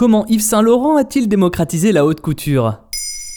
Comment Yves Saint Laurent a-t-il démocratisé la haute couture?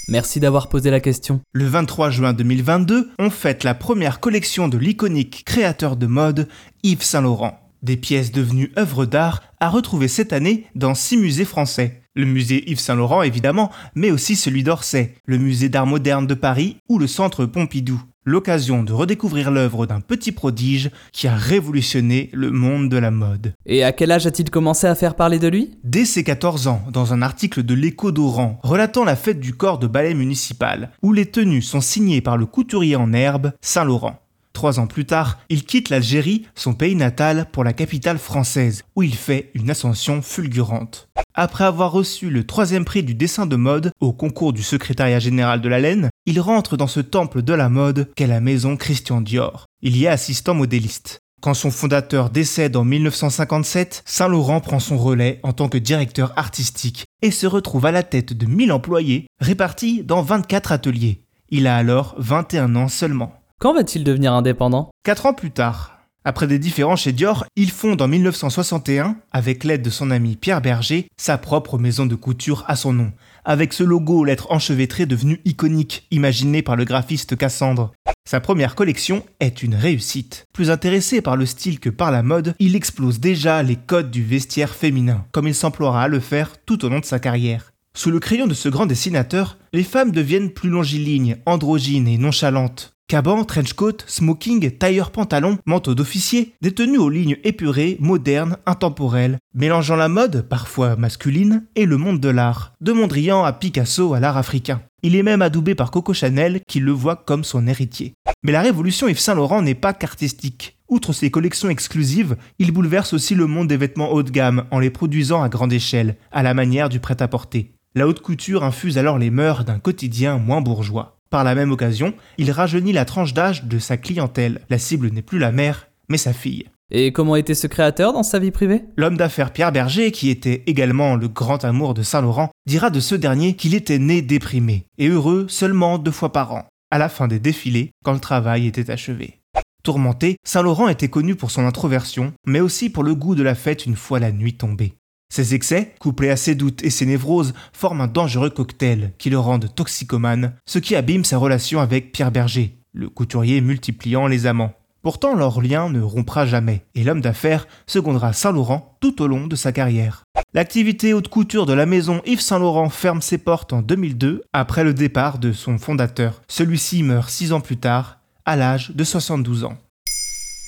Merci d'avoir posé la question. Le 23 juin 2022, on fête la première collection de l'iconique créateur de mode Yves Saint Laurent. Des pièces devenues œuvres d'art à retrouver cette année dans six musées français. Le musée Yves Saint Laurent évidemment, mais aussi celui d'Orsay, le musée d'art moderne de Paris ou le centre Pompidou. L'occasion de redécouvrir l'œuvre d'un petit prodige qui a révolutionné le monde de la mode. Et à quel âge a-t-il commencé à faire parler de lui? Dès ses 14 ans, dans un article de l'écho d'Oran relatant la fête du corps de ballet municipal, où les tenues sont signées par le couturier en herbe Saint Laurent. Trois ans plus tard, il quitte l'Algérie, son pays natal, pour la capitale française, où il fait une ascension fulgurante. Après avoir reçu le troisième prix du dessin de mode au concours du secrétariat général de la laine, il rentre dans ce temple de la mode qu'est la maison Christian Dior. Il y est assistant modéliste. Quand son fondateur décède en 1957, Saint-Laurent prend son relais en tant que directeur artistique et se retrouve à la tête de 1000 employés répartis dans 24 ateliers. Il a alors 21 ans seulement. Quand va-t-il devenir indépendant? Quatre ans plus tard, après des différends chez Dior, il fonde en 1961, avec l'aide de son ami Pierre Berger, sa propre maison de couture à son nom, avec ce logo aux lettres enchevêtrées devenu iconique, imaginé par le graphiste Cassandre. Sa première collection est une réussite. Plus intéressé par le style que par la mode, il explose déjà les codes du vestiaire féminin, comme il s'emploiera à le faire tout au long de sa carrière. Sous le crayon de ce grand dessinateur, les femmes deviennent plus longilignes, androgynes et nonchalantes. Caban, trenchcoat, smoking, tailleur pantalon, manteau d'officier, des aux lignes épurées, modernes, intemporelles, mélangeant la mode, parfois masculine, et le monde de l'art, de Mondrian à Picasso à l'art africain. Il est même adoubé par Coco Chanel qui le voit comme son héritier. Mais la révolution Yves Saint Laurent n'est pas qu'artistique. Outre ses collections exclusives, il bouleverse aussi le monde des vêtements haut de gamme en les produisant à grande échelle, à la manière du prêt-à-porter. La haute couture infuse alors les mœurs d'un quotidien moins bourgeois. Par la même occasion, il rajeunit la tranche d'âge de sa clientèle. La cible n'est plus la mère, mais sa fille. Et comment était ce créateur dans sa vie privée? L'homme d'affaires Pierre Berger, qui était également le grand amour de Saint-Laurent, dira de ce dernier qu'il était né déprimé et heureux seulement deux fois par an, à la fin des défilés, quand le travail était achevé. Tourmenté, Saint-Laurent était connu pour son introversion, mais aussi pour le goût de la fête une fois la nuit tombée. Ses excès, couplés à ses doutes et ses névroses, forment un dangereux cocktail qui le rendent toxicomane, ce qui abîme sa relation avec Pierre Berger, le couturier multipliant les amants. Pourtant, leur lien ne rompra jamais, et l'homme d'affaires secondera Saint-Laurent tout au long de sa carrière. L'activité haute couture de la maison Yves Saint-Laurent ferme ses portes en 2002 après le départ de son fondateur. Celui-ci meurt six ans plus tard, à l'âge de 72 ans.